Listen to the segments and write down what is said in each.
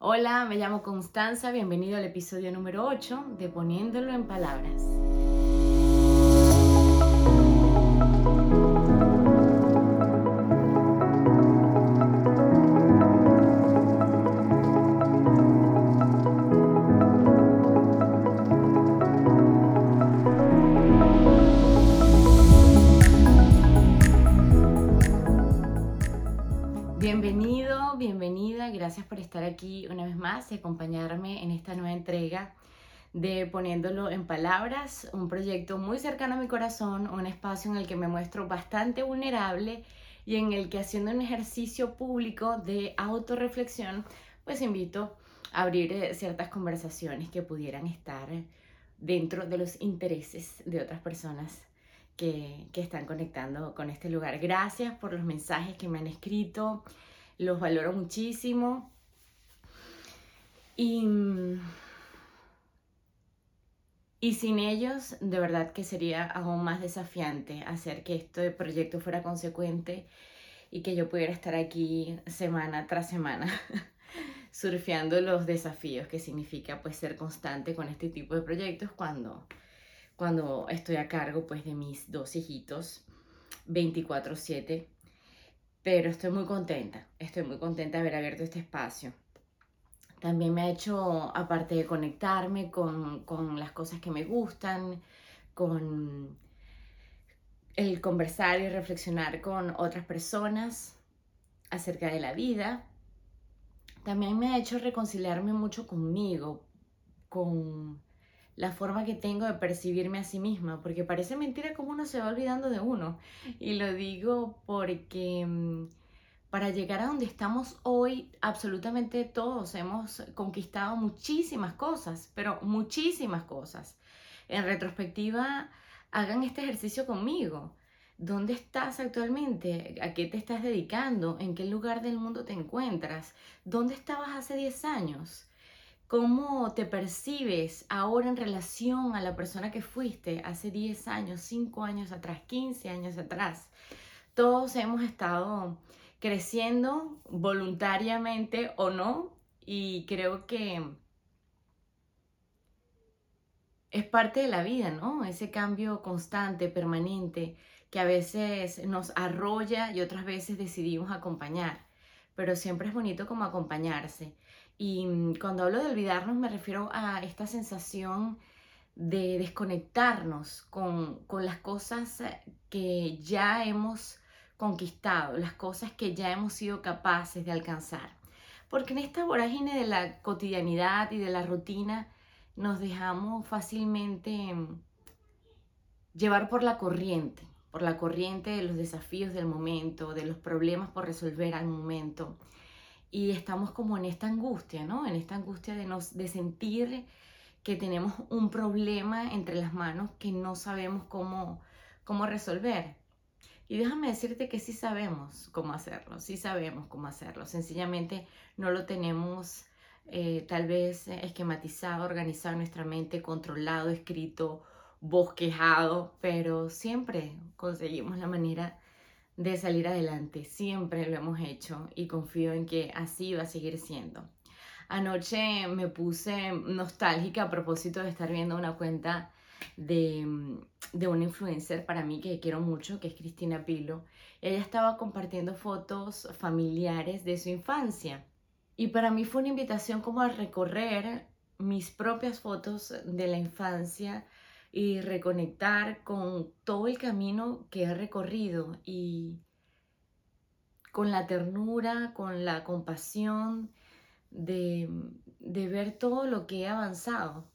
Hola, me llamo Constanza, bienvenido al episodio número 8 de Poniéndolo en Palabras. Estar aquí una vez más y acompañarme en esta nueva entrega de Poniéndolo en Palabras, un proyecto muy cercano a mi corazón, un espacio en el que me muestro bastante vulnerable y en el que haciendo un ejercicio público de autorreflexión, pues invito a abrir eh, ciertas conversaciones que pudieran estar dentro de los intereses de otras personas que, que, están conectando con este lugar. Gracias por los mensajes que me han escrito, los valoro muchísimo. Y, y sin ellos, de verdad que sería aún más desafiante hacer que este proyecto fuera consecuente y que yo pudiera estar aquí semana tras semana surfeando los desafíos que significa pues ser constante con este tipo de proyectos cuando cuando estoy a cargo pues de mis dos hijitos 24/7. Pero estoy muy contenta, estoy muy contenta de haber abierto este espacio. También me ha hecho, aparte de conectarme con, con las cosas que me gustan, con el conversar y reflexionar con otras personas acerca de la vida, también me ha hecho reconciliarme mucho conmigo, con la forma que tengo de percibirme a sí misma, porque parece mentira como uno se va olvidando de uno. Y lo digo porque mm, para llegar a donde estamos hoy, absolutamente todos hemos conquistado muchísimas cosas, pero muchísimas cosas. En retrospectiva, hagan este ejercicio conmigo. ¿Dónde estás actualmente? ¿A qué te estás dedicando? ¿En qué lugar del mundo te encuentras? ¿Dónde estabas hace 10 años? cómo te percibes ahora en relación a la persona que fuiste hace 10 años, 5 años atrás, 15 años atrás. Todos hemos estado creciendo voluntariamente o no y creo que es parte de la vida, ¿no? Ese cambio constante, permanente, que a veces nos arrolla y otras veces decidimos acompañar, pero siempre es bonito como acompañarse. Y mm, cuando hablo de olvidarnos me refiero a esta sensación de desconectarnos con, con, las cosas que ya hemos conquistado, las cosas que ya hemos sido capaces de alcanzar. Porque en esta vorágine de la cotidianidad y de la rutina nos dejamos fácilmente mm, llevar por la corriente, por la corriente de los desafíos del momento, de los problemas por resolver al momento y estamos como en esta angustia, ¿no? En esta angustia de, nos, de sentir que tenemos un problema entre las manos que no sabemos cómo, cómo resolver. Y déjame decirte que sí sabemos cómo hacerlo, sí sabemos cómo hacerlo. Sencillamente no lo tenemos eh, tal vez esquematizado, organizado en nuestra mente, controlado, escrito, bosquejado, pero siempre conseguimos la manera de salir adelante. Siempre lo hemos hecho y confío en que así va a seguir siendo. Anoche me puse nostálgica a propósito de estar viendo una cuenta de, de una influencer para mí que quiero mucho, que es Cristina Pilo. Ella estaba compartiendo fotos familiares de su infancia. Y para mí fue una invitación como a recorrer mis propias fotos de la infancia y reconectar con todo el camino que he recorrido y con la ternura, con la compasión de, de ver todo lo que he avanzado.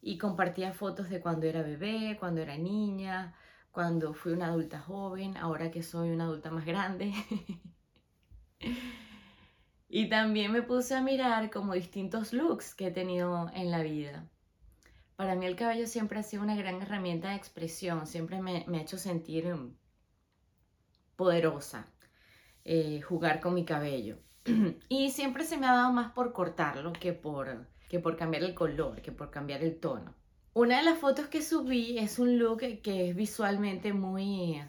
Y compartía fotos de cuando era bebé, cuando era niña, cuando fui una adulta joven, ahora que soy una adulta más grande. y también me puse a mirar como distintos looks que he tenido en la vida. Para mí el cabello siempre ha sido una gran herramienta de expresión, siempre me, ha hecho sentir mm, poderosa, eh, jugar con mi cabello. y siempre se me ha dado más por cortarlo que por, que por cambiar el color, que por cambiar el tono. Una de las fotos que subí es un look que es visualmente muy...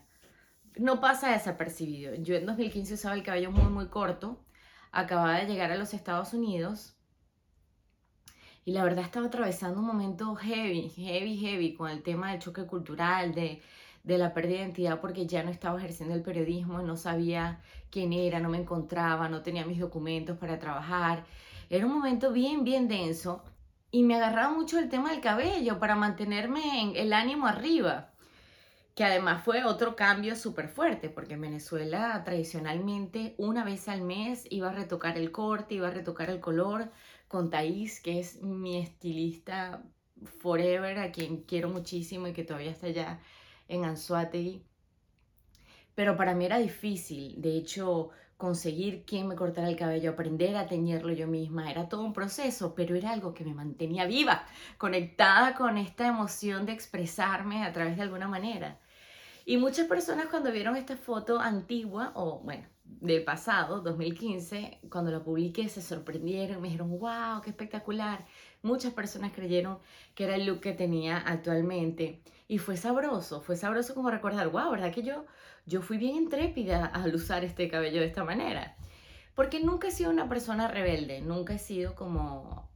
no pasa desapercibido. Yo en 2015 usaba el cabello muy muy corto, acababa de llegar a los Estados Unidos y la verdad estaba atravesando un momento heavy, heavy, heavy con el tema del choque cultural, de, de la pérdida de identidad porque ya no estaba ejerciendo el periodismo, no sabía quién era, no me encontraba, no tenía mis documentos para trabajar. Era un momento bien, bien denso y me agarraba mucho el tema del cabello para mantenerme en el ánimo arriba, que además fue otro cambio súper fuerte, porque en Venezuela tradicionalmente una vez al mes iba a retocar el corte, iba a retocar el color con Thais, que es mi estilista forever, a quien quiero muchísimo y que todavía está allá en Anzuategui. Pero para mí era difícil, de hecho, conseguir quién me cortara el cabello, aprender a teñirlo yo misma, era todo un proceso, pero era algo que me mantenía viva, conectada con esta emoción de expresarme a través de alguna manera. Y muchas personas cuando vieron esta foto antigua, o bueno, del pasado, 2015, cuando la publiqué, se sorprendieron, me dijeron, wow, qué espectacular. Muchas personas creyeron que era el look que tenía actualmente. Y fue sabroso, fue sabroso como recordar, wow, ¿verdad que yo yo fui bien intrépida al usar este cabello de esta manera. Porque nunca he sido una persona rebelde, nunca he sido como...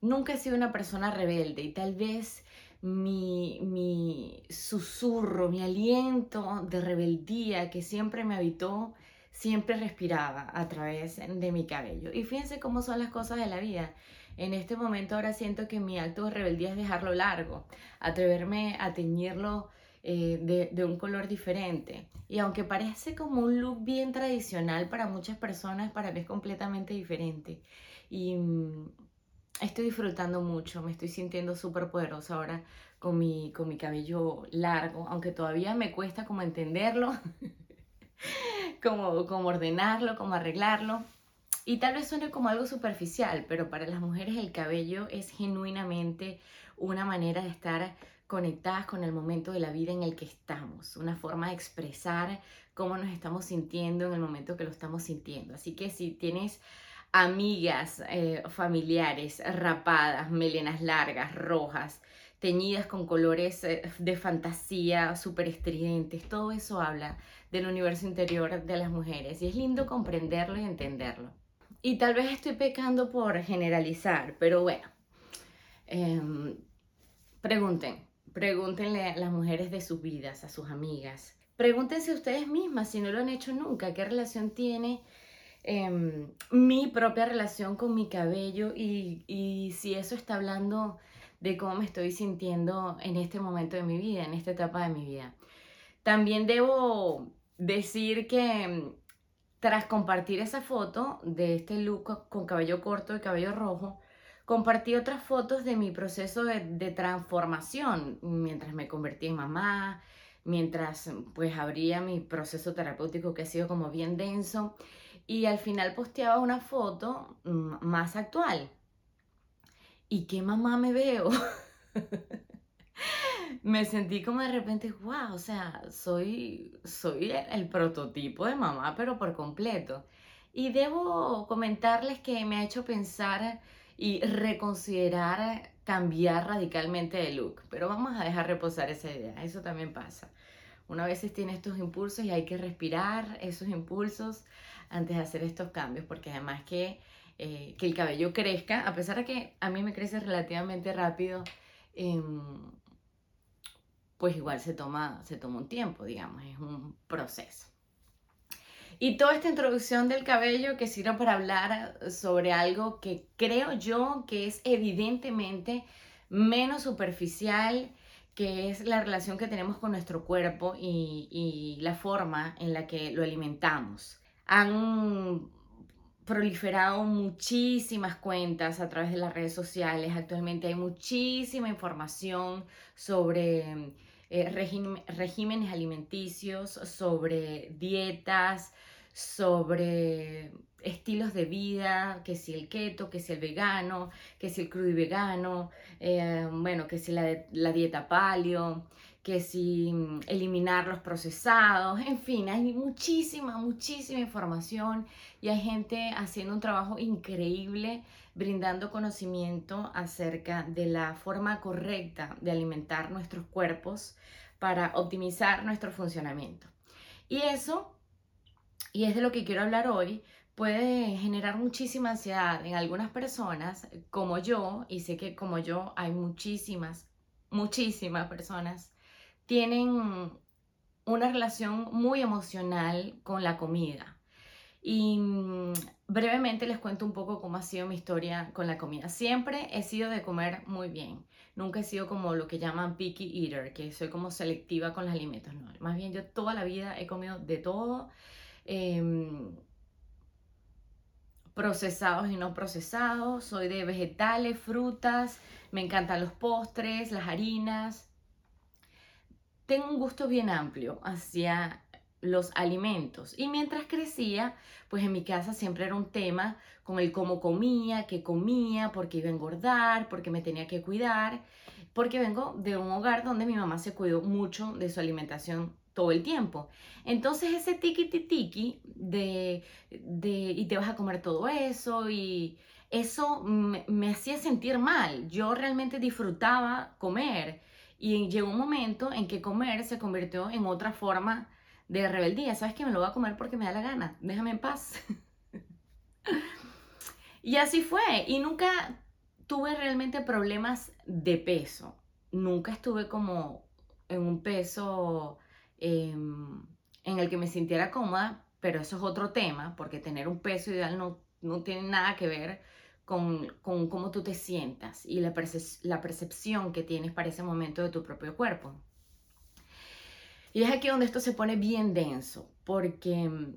Nunca he sido una persona rebelde y tal vez mi, mi susurro, mi aliento de rebeldía que siempre me habitó, siempre respiraba a través de mi cabello. Y fíjense cómo son las cosas de la vida. En este momento ahora siento que mi acto de rebeldía es dejarlo largo, atreverme a teñirlo eh, de, un color diferente. Y aunque parece como un look bien tradicional para muchas personas, para mí es completamente diferente. Y mm, estoy disfrutando mucho, me estoy sintiendo súper poderosa ahora con mi, con mi cabello largo, aunque todavía me cuesta como entenderlo, como, como ordenarlo, como arreglarlo. Y tal vez suene como algo superficial, pero para las mujeres el cabello es genuinamente una manera de estar conectadas con el momento de la vida en el que estamos, una forma de expresar cómo nos estamos sintiendo en el momento que lo estamos sintiendo. Así que si tienes amigas, eh, familiares, rapadas, melenas largas, rojas, teñidas con colores eh, de fantasía, súper estridentes, todo eso habla del universo interior de las mujeres y es lindo comprenderlo y entenderlo. Y tal vez estoy pecando por generalizar, pero bueno, em, pregunten, Pregúntenle a las mujeres de sus vidas, a sus amigas. Pregúntense ustedes mismas si no lo han hecho nunca, qué relación tiene em, mi propia relación con mi cabello y, y si eso está hablando de cómo me estoy sintiendo en este momento de mi vida, en esta etapa de mi vida. También debo decir que em, tras compartir esa foto de este look con cabello corto y cabello rojo, Compartí otras fotos de mi proceso de, transformación mientras me convertí en mamá, mientras pues abría mi proceso terapéutico que ha sido como bien denso y al final posteaba una foto mm, más actual. ¿Y qué mamá me veo? me sentí como de repente, wow, o sea, soy, soy el prototipo de mamá, pero por completo. Y debo comentarles que me ha hecho pensar y reconsiderar cambiar radicalmente de look. Pero vamos a dejar reposar esa idea, eso también pasa. Una vez tiene estos impulsos y hay que respirar esos impulsos antes de hacer estos cambios, porque además que, eh, que el cabello crezca, a pesar de que a mí me crece relativamente rápido, em, pues igual se toma, se toma un tiempo, digamos, es un proceso. Y toda esta introducción del cabello que sirve para hablar sobre algo que creo yo que es evidentemente menos superficial, que es la relación que tenemos con nuestro cuerpo y, la forma en la que lo alimentamos. Han proliferado muchísimas cuentas a través de las redes sociales. Actualmente hay muchísima información sobre eh, regímenes alimenticios, sobre dietas, sobre estilos de vida, que si el keto, que si el vegano, que si el crudo y vegano, eh, bueno, que si la, la, dieta paleo, que si mm, eliminar los procesados, en fin, hay muchísima, muchísima información y hay gente haciendo un trabajo increíble brindando conocimiento acerca de la forma correcta de alimentar nuestros cuerpos para optimizar nuestro funcionamiento. Y eso y es de lo que quiero hablar hoy, puede generar muchísima ansiedad en algunas personas, como yo, y sé que como yo hay muchísimas, muchísimas personas, tienen una relación muy emocional con la comida. Y mm, brevemente les cuento un poco cómo ha sido mi historia con la comida. Siempre he sido de comer muy bien. Nunca he sido como lo que llaman picky eater, que soy como selectiva con los alimentos. No, más bien yo toda la vida he comido de todo. Em, procesados y no procesados. Soy de vegetales, frutas. Me encantan los postres, las harinas. Tengo un gusto bien amplio hacia los alimentos. Y mientras crecía, pues en mi casa siempre era un tema con el cómo comía, qué comía, porque iba a engordar, porque me tenía que cuidar, porque vengo de un hogar donde mi mamá se cuidó mucho de su alimentación todo el tiempo. Entonces ese tiki tiki de, de y te vas a comer todo eso y eso me, hacía sentir mal. Yo realmente disfrutaba comer y llegó un momento en que comer se convirtió en otra forma de rebeldía. ¿Sabes que me lo voy a comer porque me da la gana? Déjame en paz. y así fue. Y nunca tuve realmente problemas de peso. Nunca estuve como en un peso em, en el que me sintiera cómoda, pero eso es otro tema, porque tener un peso ideal no, no tiene nada que ver con, con cómo tú te sientas y la, la percepción que tienes para ese momento de tu propio cuerpo. Y es aquí donde esto se pone bien denso, porque mm,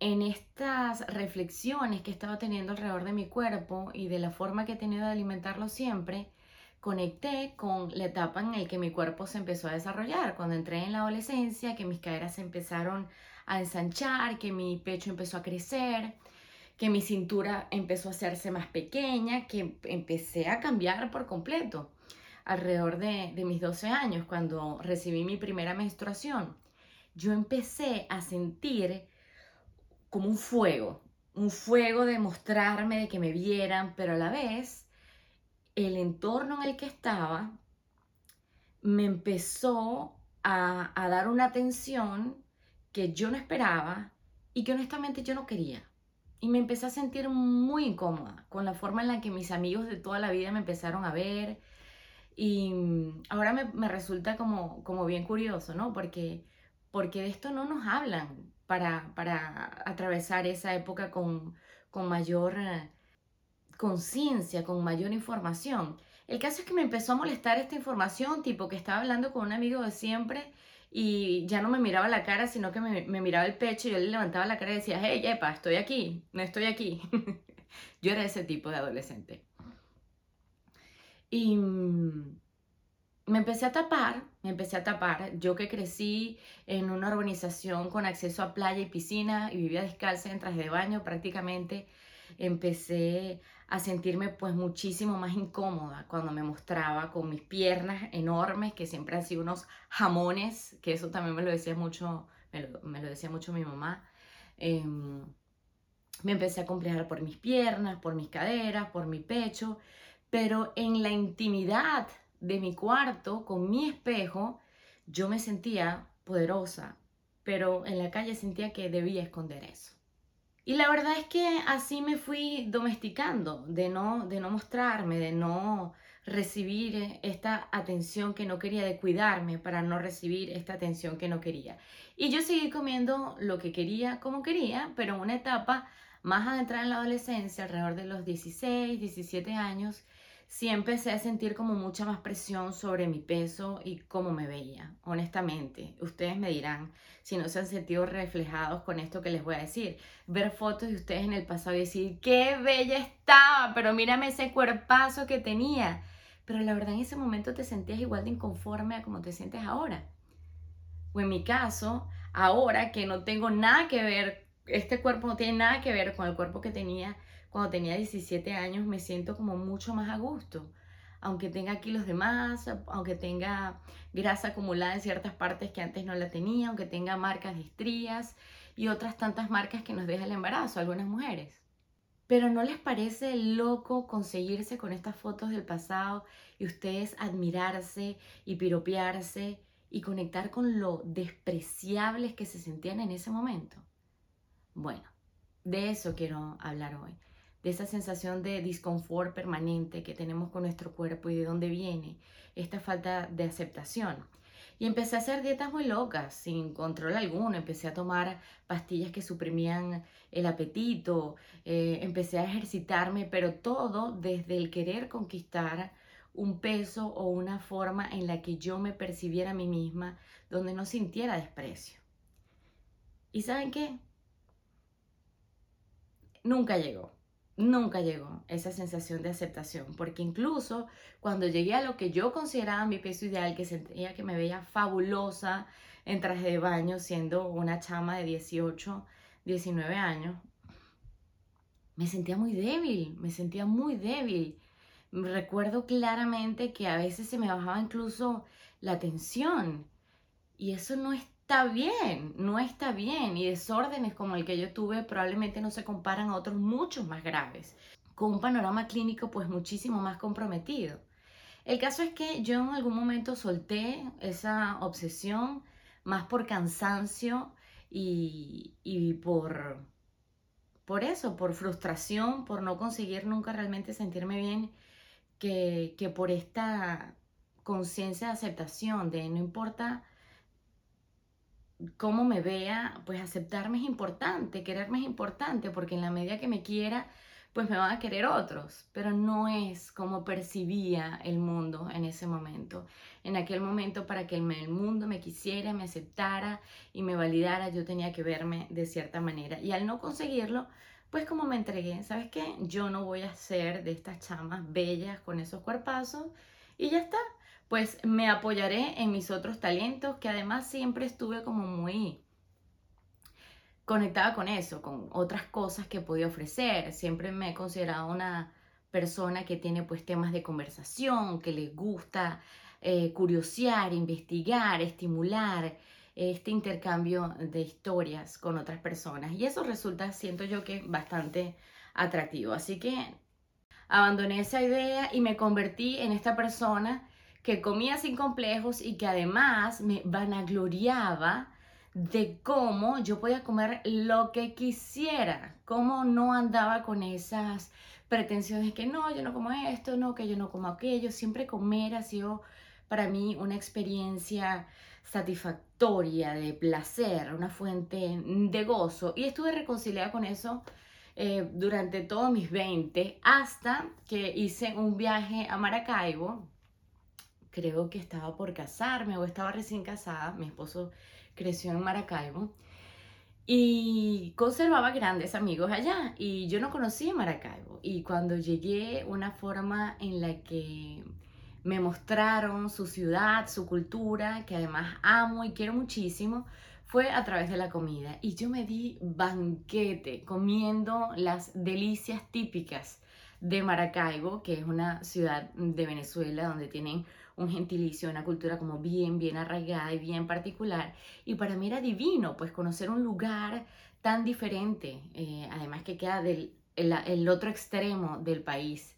en estas reflexiones que he estado teniendo alrededor de mi cuerpo y de la forma que he tenido de alimentarlo siempre, conecté con la etapa en la que mi cuerpo se empezó a desarrollar, cuando entré en la adolescencia, que mis caderas se empezaron a ensanchar, que mi pecho empezó a crecer, que mi cintura empezó a hacerse más pequeña, que empecé a cambiar por completo alrededor de, mis 12 años, cuando recibí mi primera menstruación, yo empecé a sentir como un fuego, un fuego de mostrarme, de que me vieran, pero a la vez el entorno en el que estaba me empezó a, a dar una atención que yo no esperaba y que honestamente yo no quería. Y me empecé a sentir muy incómoda con la forma en la que mis amigos de toda la vida me empezaron a ver, y ahora me, resulta como, como bien curioso, ¿no? Porque, porque de esto no nos hablan para, para atravesar esa época con, con mayor conciencia, con mayor información. El caso es que me empezó a molestar esta información, tipo que estaba hablando con un amigo de siempre y ya no me miraba la cara, sino que me, miraba el pecho y yo le levantaba la cara y decía, hey, epa, estoy aquí, no estoy aquí. yo era ese tipo de adolescente. Y mm, me empecé a tapar, me empecé a tapar. Yo que crecí en una urbanización con acceso a playa y piscina y vivía descalza en traje de baño prácticamente, empecé a sentirme pues muchísimo más incómoda cuando me mostraba con mis piernas enormes, que siempre han sido unos jamones, que eso también me lo decía mucho, me lo, decía mucho mi mamá. Em, me empecé a complejar por mis piernas, por mis caderas, por mi pecho pero en la intimidad de mi cuarto, con mi espejo, yo me sentía poderosa, pero en la calle sentía que debía esconder eso. Y la verdad es que así me fui domesticando, de no, de no mostrarme, de no recibir esta atención que no quería, de cuidarme para no recibir esta atención que no quería. Y yo seguí comiendo lo que quería, como quería, pero en una etapa más adentrada en la adolescencia, alrededor de los 16, 17 años, sí empecé a sentir como mucha más presión sobre mi peso y cómo me veía, honestamente. Ustedes me dirán si no se han sentido reflejados con esto que les voy a decir. Ver fotos de ustedes en el pasado y decir, qué bella estaba, pero mírame ese cuerpazo que tenía. Pero la verdad en ese momento te sentías igual de inconforme a como te sientes ahora. O en mi caso, ahora que no tengo nada que ver, este cuerpo no tiene nada que ver con el cuerpo que tenía cuando tenía 17 años me siento como mucho más a gusto. Aunque tenga kilos de más, aunque tenga grasa acumulada en ciertas partes que antes no la tenía, aunque tenga marcas de estrías y otras tantas marcas que nos deja el embarazo, algunas mujeres. Pero ¿no les parece loco conseguirse con estas fotos del pasado y ustedes admirarse y piropearse y conectar con lo despreciables que se sentían en ese momento? Bueno, De eso quiero hablar hoy, de esa sensación de disconfort permanente que tenemos con nuestro cuerpo y de dónde viene esta falta de aceptación. Y empecé a hacer dietas muy locas, sin control alguno. Empecé a tomar pastillas que suprimían el apetito, eh, empecé a ejercitarme, pero todo desde el querer conquistar un peso o una forma en la que yo me percibiera a mí misma, donde no sintiera desprecio. ¿Y saben qué? Nunca llegó nunca llegó esa sensación de aceptación, porque incluso cuando llegué a lo que yo consideraba mi peso ideal, que sentía que me veía fabulosa en traje de baño, siendo una chama de 18, 19 años, me sentía muy débil, me sentía muy débil. Recuerdo claramente que a veces se me bajaba incluso la tensión y eso no es está bien, no está bien y desórdenes como el que yo tuve probablemente no se comparan a otros muchos más graves, con un panorama clínico pues muchísimo más comprometido. El caso es que yo en algún momento solté esa obsesión más por cansancio y, por, por eso, por frustración, por no conseguir nunca realmente sentirme bien, que, que por esta conciencia de aceptación, de no importa cómo me vea, pues aceptarme es importante, quererme es importante, porque en la medida que me quiera, pues me van a querer otros, pero no es como percibía el mundo en ese momento. En aquel momento, para que el mundo me quisiera, me aceptara y me validara, yo tenía que verme de cierta manera. Y al no conseguirlo, pues como me entregué, ¿sabes qué? Yo no voy a ser de estas chamas bellas con esos cuerpazos y ya está pues me apoyaré en mis otros talentos, que además siempre estuve como muy conectada con eso, con otras cosas que podía ofrecer. Siempre me he considerado una persona que tiene pues temas de conversación, que le gusta eh, curiosear, investigar, estimular este intercambio de historias con otras personas. Y eso resulta, siento yo que bastante atractivo. Así que abandoné esa idea y me convertí en esta persona que comía sin complejos y que además me vanagloriaba de cómo yo podía comer lo que quisiera, cómo no andaba con esas pretensiones que no, yo no como esto, no, que yo no como aquello, siempre comer ha sido para mí una experiencia satisfactoria, de placer, una fuente de gozo. Y estuve reconciliada con eso eh, durante todos mis 20 hasta que hice un viaje a Maracaibo creo que estaba por casarme o estaba recién casada, mi esposo creció en Maracaibo y conservaba grandes amigos allá y yo no conocía Maracaibo. Y cuando llegué una forma en la que me mostraron su ciudad, su cultura, que además amo y quiero muchísimo, fue a través de la comida. Y yo me di banquete comiendo las delicias típicas de Maracaibo, que es una ciudad de Venezuela donde tienen un gentilicio, una cultura como bien, bien arraigada y bien particular. Y para mí era divino, pues conocer un lugar tan diferente, eh, además que queda del el, otro extremo del país,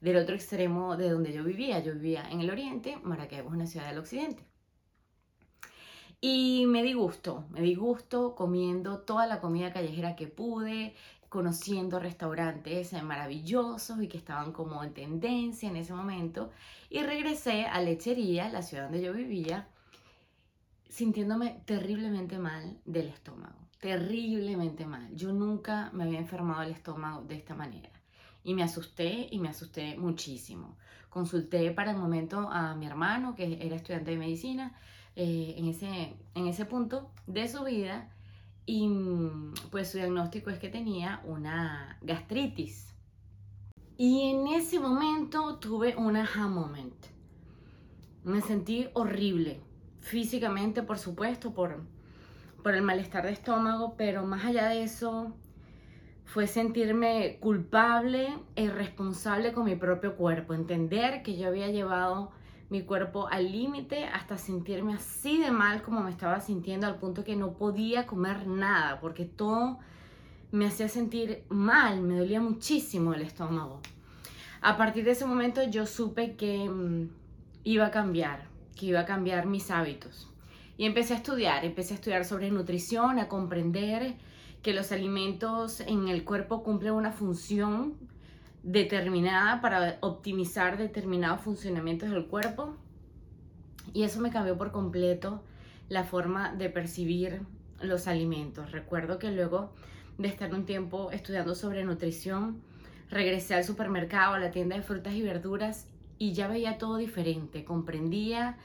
del otro extremo de donde yo vivía. Yo vivía en el oriente, Maracaibo es una ciudad del occidente. Y me di gusto, me di gusto comiendo toda la comida callejera que pude, conociendo restaurantes maravillosos y que estaban como en tendencia en ese momento. Y regresé a Lechería, la ciudad donde yo vivía, sintiéndome terriblemente mal del estómago. Terriblemente mal. Yo nunca me había enfermado el estómago de esta manera. Y me asusté y me asusté muchísimo. Consulté para el momento a mi hermano, que era estudiante de medicina, eh, en, ese, en ese punto de su vida y mm, pues su diagnóstico es que tenía una gastritis. Y en ese momento tuve un aha moment. Me sentí horrible, físicamente por supuesto, por, por el malestar de estómago, pero más allá de eso fue sentirme culpable e irresponsable con mi propio cuerpo, entender que yo había llevado mi cuerpo al límite hasta sentirme así de mal como me estaba sintiendo al punto que no podía comer nada porque todo me hacía sentir mal, me dolía muchísimo el estómago. A partir de ese momento yo supe que mm, iba a cambiar, que iba a cambiar mis hábitos. Y empecé a estudiar, empecé a estudiar sobre nutrición, a comprender que los alimentos en el cuerpo cumplen una función determinada para optimizar determinados funcionamientos del cuerpo. Y eso me cambió por completo la forma de percibir los alimentos. Recuerdo que luego de estar un tiempo estudiando sobre nutrición, regresé al supermercado, a la tienda de frutas y verduras y ya veía todo diferente, comprendía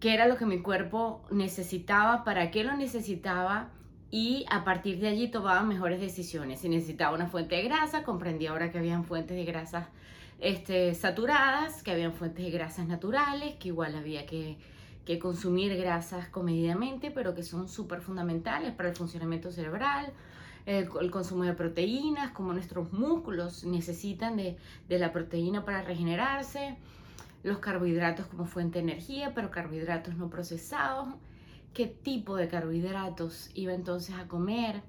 qué era lo que mi cuerpo necesitaba, para qué lo necesitaba y a partir de allí tomaba mejores decisiones. Si necesitaba una fuente de grasa, comprendía ahora que habían fuentes de grasas este, saturadas, que habían fuentes de grasas naturales, que igual había que, que consumir grasas comedidamente, pero que son súper fundamentales para el funcionamiento cerebral el, consumo de proteínas, como nuestros músculos necesitan de, de la proteína para regenerarse, los carbohidratos como fuente de energía, pero carbohidratos no procesados, qué tipo de carbohidratos iba entonces a comer.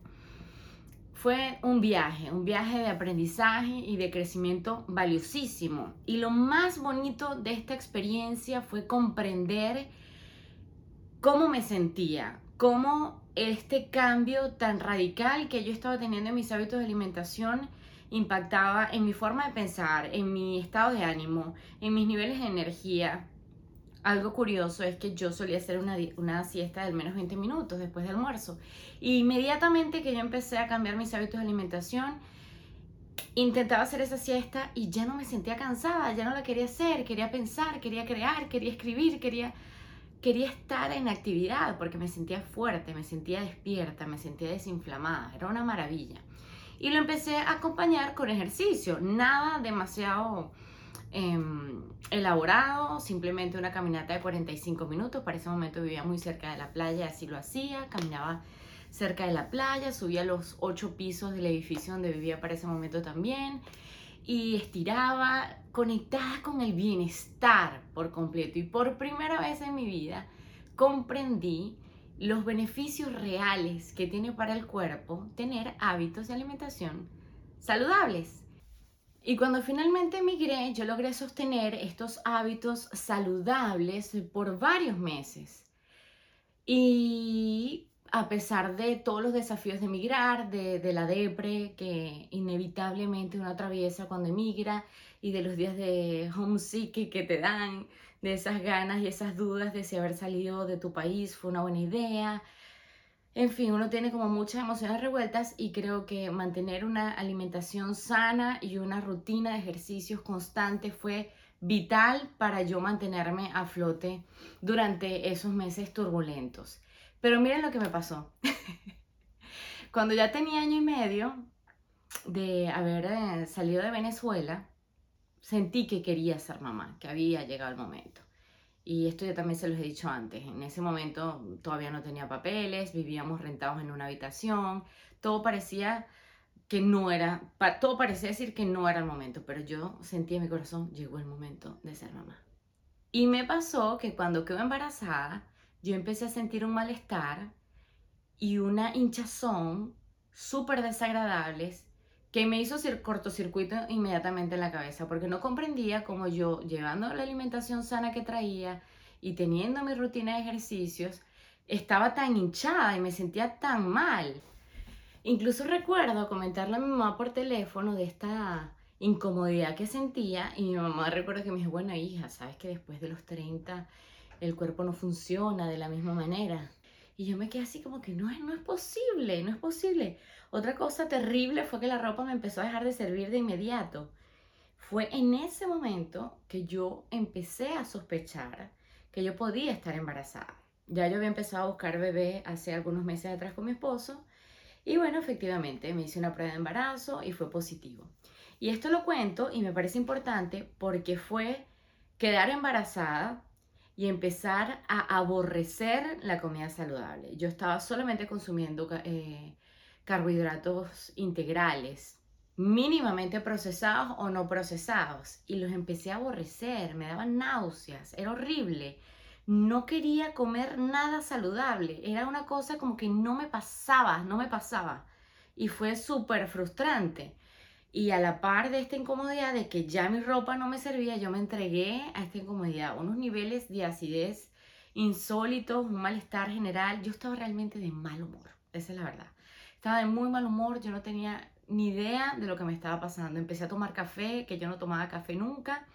Fue un viaje, un viaje de aprendizaje y de crecimiento valiosísimo. Y lo más bonito de esta experiencia fue comprender cómo me sentía, cómo este cambio tan radical que yo estaba teniendo en mis hábitos de alimentación impactaba en mi forma de pensar, en mi estado de ánimo, en mis niveles de energía. Algo curioso es que yo solía hacer una, una siesta de al menos 20 minutos después del almuerzo. Y inmediatamente que yo empecé a cambiar mis hábitos de alimentación, intentaba hacer esa siesta y ya no me sentía cansada, ya no la quería hacer, quería pensar, quería crear, quería escribir, quería quería estar en actividad porque me sentía fuerte, me sentía despierta, me sentía desinflamada, era una maravilla. Y lo empecé a acompañar con ejercicio, nada demasiado em, elaborado, simplemente una caminata de 45 minutos. Para ese momento vivía muy cerca de la playa, así lo hacía, caminaba cerca de la playa, subía los ocho pisos del edificio donde vivía para ese momento también y estiraba, conectada con el bienestar por completo. Y por primera vez en mi vida comprendí los beneficios reales que tiene para el cuerpo tener hábitos de alimentación saludables. Y cuando finalmente emigré, yo logré sostener estos hábitos saludables por varios meses. Y a pesar de todos los desafíos de emigrar, de, la depre que inevitablemente uno atraviesa cuando emigra y de los días de homesick que te dan, de esas ganas y esas dudas de si haber salido de tu país fue una buena idea. En fin, uno tiene como muchas emociones revueltas y creo que mantener una alimentación sana y una rutina de ejercicios constante fue vital para yo mantenerme a flote durante esos meses turbulentos. Pero miren lo que me pasó. Cuando ya tenía año y medio de haber eh, salido de Venezuela, sentí que quería ser mamá, que había llegado el momento. Y esto ya también se los he dicho antes. En ese momento todavía no tenía papeles, vivíamos rentados en una habitación, todo parecía que no era, todo parecía decir que no era el momento, pero yo sentí en mi corazón, llegó el momento de ser mamá. Y me pasó que cuando quedé embarazada, yo empecé a sentir un malestar y una hinchazón súper desagradables que me hizo cortocircuito inmediatamente en la cabeza porque no comprendía cómo yo, llevando la alimentación sana que traía y teniendo mi rutina de ejercicios, estaba tan hinchada y me sentía tan mal. Incluso recuerdo comentarle a mi mamá por teléfono de esta incomodidad que sentía y mi mamá recuerda que me dijo, bueno hija, sabes que después de los 30 el cuerpo no funciona de la misma manera. Y yo me quedé así como que no no es posible, no es posible. Otra cosa terrible fue que la ropa me empezó a dejar de servir de inmediato. Fue en ese momento que yo empecé a sospechar que yo podía estar embarazada. Ya yo había empezado a buscar bebé hace algunos meses atrás con mi esposo y bueno, efectivamente me hice una prueba de embarazo y fue positivo. Y esto lo cuento y me parece importante porque fue quedar embarazada y empezar a aborrecer la comida saludable. Yo estaba solamente consumiendo eh, carbohidratos integrales, mínimamente procesados o no procesados, y los empecé a aborrecer, me daban náuseas, era horrible. No quería comer nada saludable, era una cosa como que no me pasaba, no me pasaba. Y fue súper frustrante. Y a la par de esta incomodidad de que ya mi ropa no me servía, yo me entregué a esta incomodidad, unos niveles de acidez insólitos, un malestar general. Yo estaba realmente de mal humor, esa es la verdad. Estaba de muy mal humor, yo no tenía ni idea de lo que me estaba pasando. Empecé a tomar café, que yo no tomaba café nunca,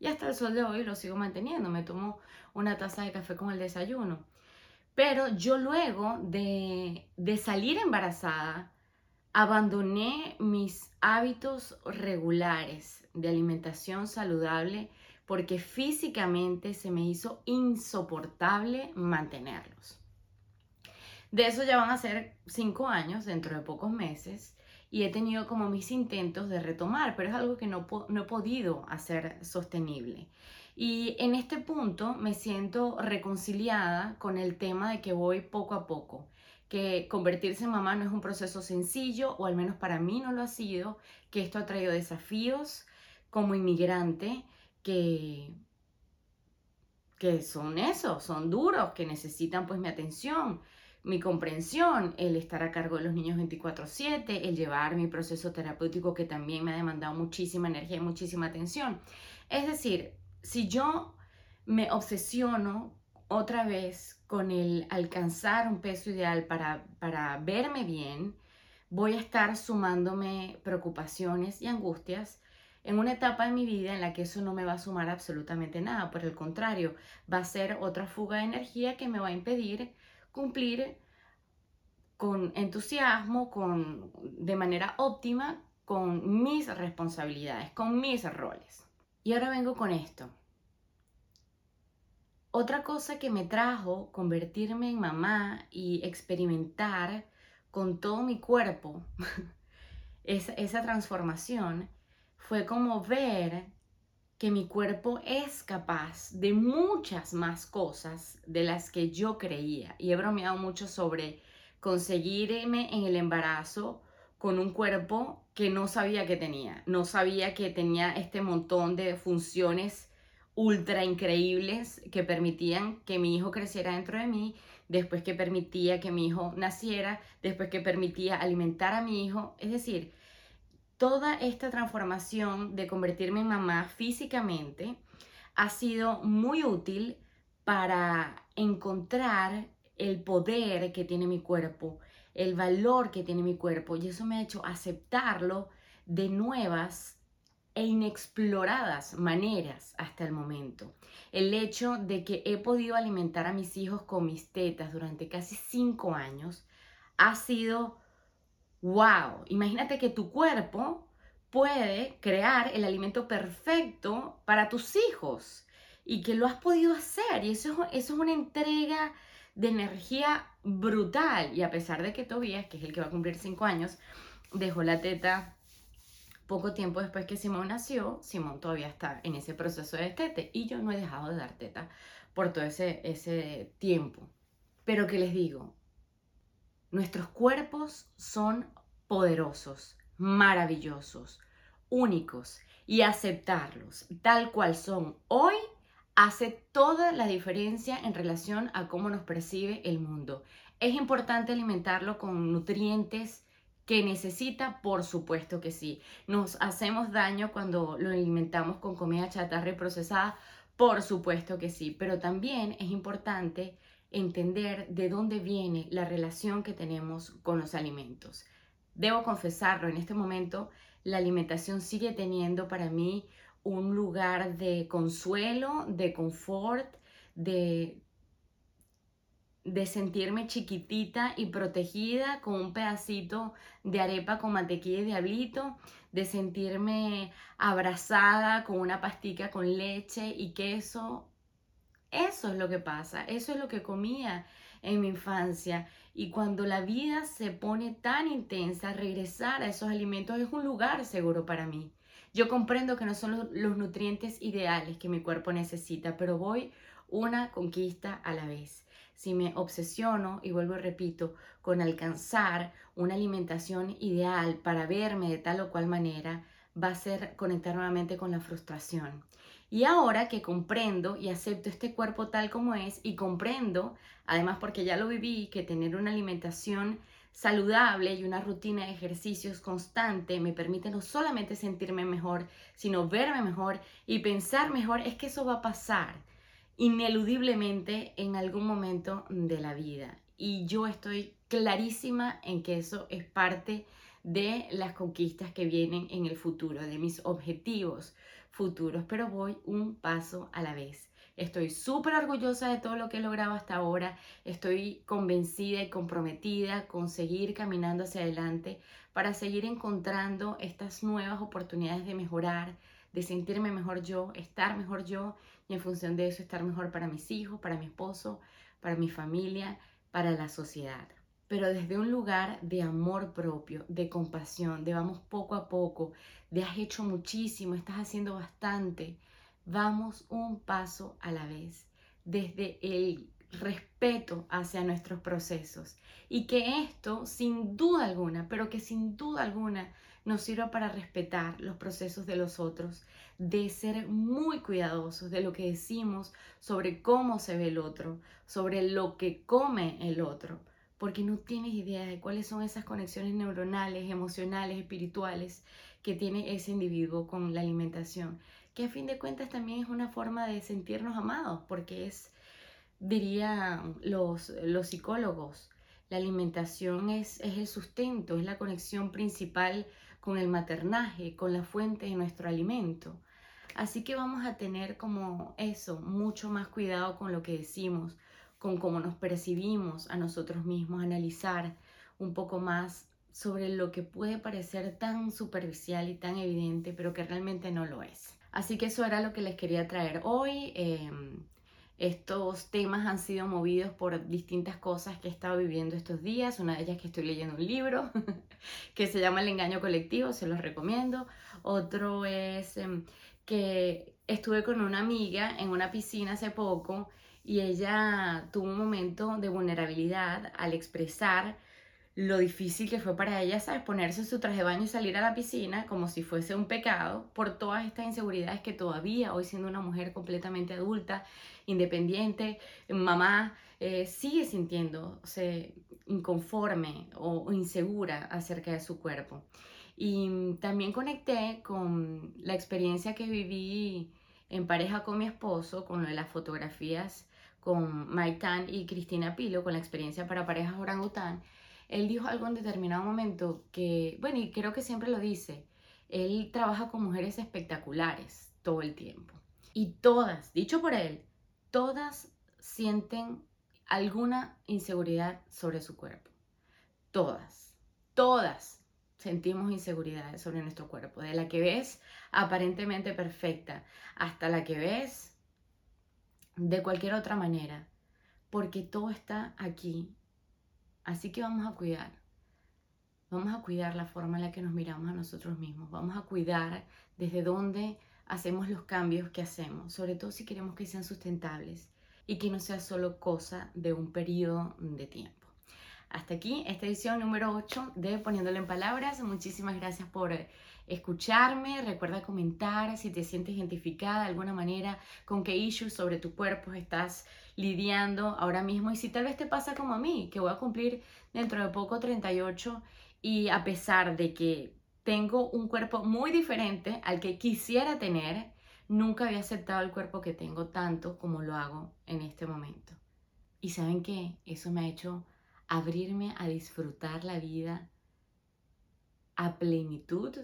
y hasta el sol de hoy lo sigo manteniendo. Me tomo una taza de café con el desayuno. Pero yo luego de, de salir embarazada, abandoné mis hábitos regulares de alimentación saludable porque físicamente se me hizo insoportable mantenerlos. De eso ya van a ser cinco años dentro de pocos meses y he tenido como mis intentos de retomar, pero es algo que no, no he podido hacer sostenible. Y en este punto me siento reconciliada con el tema de que voy poco a poco, que convertirse en mamá no es un proceso sencillo, o al menos para mí no lo ha sido, que esto ha traído desafíos como inmigrante que, que son esos, son duros, que necesitan pues mi atención, mi comprensión, el estar a cargo de los niños 24/7, el llevar mi proceso terapéutico que también me ha demandado muchísima energía y muchísima atención. Es decir, si yo me obsesiono otra vez con el alcanzar un peso ideal para, para verme bien, voy a estar sumándome preocupaciones y angustias en una etapa de mi vida en la que eso no me va a sumar absolutamente nada. Por el contrario, va a ser otra fuga de energía que me va a impedir cumplir con entusiasmo, con, de manera óptima, con mis responsabilidades, con mis roles. Y ahora vengo con esto. Otra cosa que me trajo convertirme en mamá y experimentar con todo mi cuerpo esa, esa transformación fue como ver que mi cuerpo es capaz de muchas más cosas de las que yo creía. Y he bromeado mucho sobre conseguirme en el embarazo con un cuerpo que no sabía que tenía. No sabía que tenía este montón de funciones ultra increíbles que permitían que mi hijo creciera dentro de mí, después que permitía que mi hijo naciera, después que permitía alimentar a mi hijo. Es decir, toda esta transformación de convertirme en mamá físicamente ha sido muy útil para encontrar el poder que tiene mi cuerpo, el valor que tiene mi cuerpo y eso me ha hecho aceptarlo de nuevas e inexploradas maneras hasta el momento. El hecho de que he podido alimentar a mis hijos con mis tetas durante casi cinco años ha sido wow, imagínate que tu cuerpo puede crear el alimento perfecto para tus hijos y que lo has podido hacer. Y eso, eso es una entrega de energía brutal. Y a pesar de que Tobias, que es el que va a cumplir cinco años, dejó la teta poco tiempo después que Simón nació, Simón todavía está en ese proceso de destete. Y yo no he dejado de dar teta por todo ese, ese tiempo. Pero que les digo, Nuestros cuerpos son poderosos, maravillosos, únicos y aceptarlos tal cual son hoy hace toda la diferencia en relación a cómo nos percibe el mundo. Es importante alimentarlo con nutrientes que necesita, por supuesto que sí. Nos hacemos daño cuando lo alimentamos con comida chatarra y procesada, por supuesto que sí, pero también es importante entender de dónde viene la relación que tenemos con los alimentos. Debo confesarlo, en este momento la alimentación sigue teniendo para mí un lugar de consuelo, de confort, de, de sentirme chiquitita y protegida con un pedacito de arepa con mantequilla y diablito, de sentirme abrazada con una pastica con leche y queso eso es lo que pasa, eso es lo que comía en mi infancia. Y cuando la vida se pone tan intensa, regresar a esos alimentos es un lugar seguro para mí. Yo comprendo que no son los, nutrientes ideales que mi cuerpo necesita, pero voy una conquista a la vez. Si me obsesiono, y vuelvo y repito, con alcanzar una alimentación ideal para verme de tal o cual manera, va a ser conectar nuevamente con la frustración. Y ahora que comprendo y acepto este cuerpo tal como es y comprendo, además porque ya lo viví, que tener una alimentación saludable y una rutina de ejercicios constante me permite no solamente sentirme mejor, sino verme mejor y pensar mejor, es que eso va a pasar ineludiblemente en algún momento de la vida. y yo estoy clarísima en que eso es parte de las conquistas que vienen en el futuro, de mis objetivos futuros, pero voy un paso a la vez. Estoy súper orgullosa de todo lo que he logrado hasta ahora. Estoy convencida y comprometida con seguir caminando hacia adelante para seguir encontrando estas nuevas oportunidades de mejorar, de sentirme mejor yo, estar mejor yo y en función de eso estar mejor para mis hijos, para mi esposo, para mi familia, para la sociedad. Pero desde un lugar de amor propio, de compasión, de vamos poco a poco, de has hecho muchísimo, estás haciendo bastante, vamos un paso a la vez, desde el respeto hacia nuestros procesos. Y que esto sin duda alguna, pero que sin duda alguna nos sirva para respetar los procesos de los otros, de ser muy cuidadosos de lo que decimos sobre cómo se ve el otro, sobre lo que come el otro, porque no tienes idea de cuáles son esas conexiones neuronales, emocionales, espirituales que tiene ese individuo con la alimentación que a fin de cuentas también es una forma de sentirnos amados, porque es, diría los, los psicólogos, la alimentación es, es el sustento, es la conexión principal con el maternaje, con la fuente de nuestro alimento. Así que vamos a tener como eso, mucho más cuidado con lo que decimos, con cómo nos percibimos a nosotros mismos, analizar un poco más sobre lo que puede parecer tan superficial y tan evidente, pero que realmente no lo es. Así que eso era lo que les quería traer hoy. Em, estos temas han sido movidos por distintas cosas que he estado viviendo estos días. Una de ellas que estoy leyendo un libro que se llama El engaño colectivo, se los recomiendo. Otro es em, que estuve con una amiga en una piscina hace poco y ella tuvo un momento de vulnerabilidad al expresar lo difícil que fue para ella, ¿sabes? Ponerse su traje de baño y salir a la piscina como si fuese un pecado por todas estas inseguridades que todavía, hoy siendo una mujer completamente adulta, independiente, mamá, eh, sigue sintiéndose inconforme o, insegura acerca de su cuerpo. Y también conecté con la experiencia que viví en pareja con mi esposo, con lo de las fotografías con Maitan y Cristina Pilo, con la experiencia para parejas orangután él dijo algo en determinado momento que, bueno, y creo que siempre lo dice, él trabaja con mujeres espectaculares todo el tiempo. Y todas, dicho por él, todas sienten alguna inseguridad sobre su cuerpo. Todas, todas sentimos inseguridades sobre nuestro cuerpo. De la que ves aparentemente perfecta hasta la que ves de cualquier otra manera. Porque todo está aquí Así que vamos a cuidar. Vamos a cuidar la forma en la que nos miramos a nosotros mismos. Vamos a cuidar desde dónde hacemos los cambios que hacemos, sobre todo si queremos que sean sustentables y que no sea solo cosa de un periodo de tiempo. Hasta aquí esta edición número 8 de Poniéndolo en Palabras. Muchísimas gracias por escucharme. Recuerda comentar si te sientes identificada de alguna manera con qué issues sobre tu cuerpo estás lidiando ahora mismo y si tal vez te pasa como a mí, que voy a cumplir dentro de poco 38 y a pesar de que tengo un cuerpo muy diferente al que quisiera tener, nunca había aceptado el cuerpo que tengo tanto como lo hago en este momento. Y saben qué, eso me ha hecho abrirme a disfrutar la vida a plenitud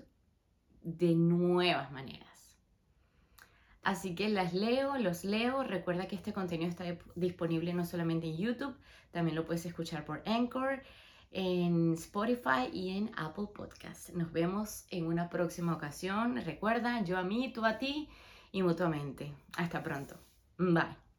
de nuevas maneras. Así que las leo, los leo. Recuerda que este contenido está disponible no solamente en YouTube, también lo puedes escuchar por Anchor, en Spotify y en Apple Podcasts. Nos vemos en una próxima ocasión. Recuerda, yo a mí, tú a ti y mutuamente. Hasta pronto. Bye.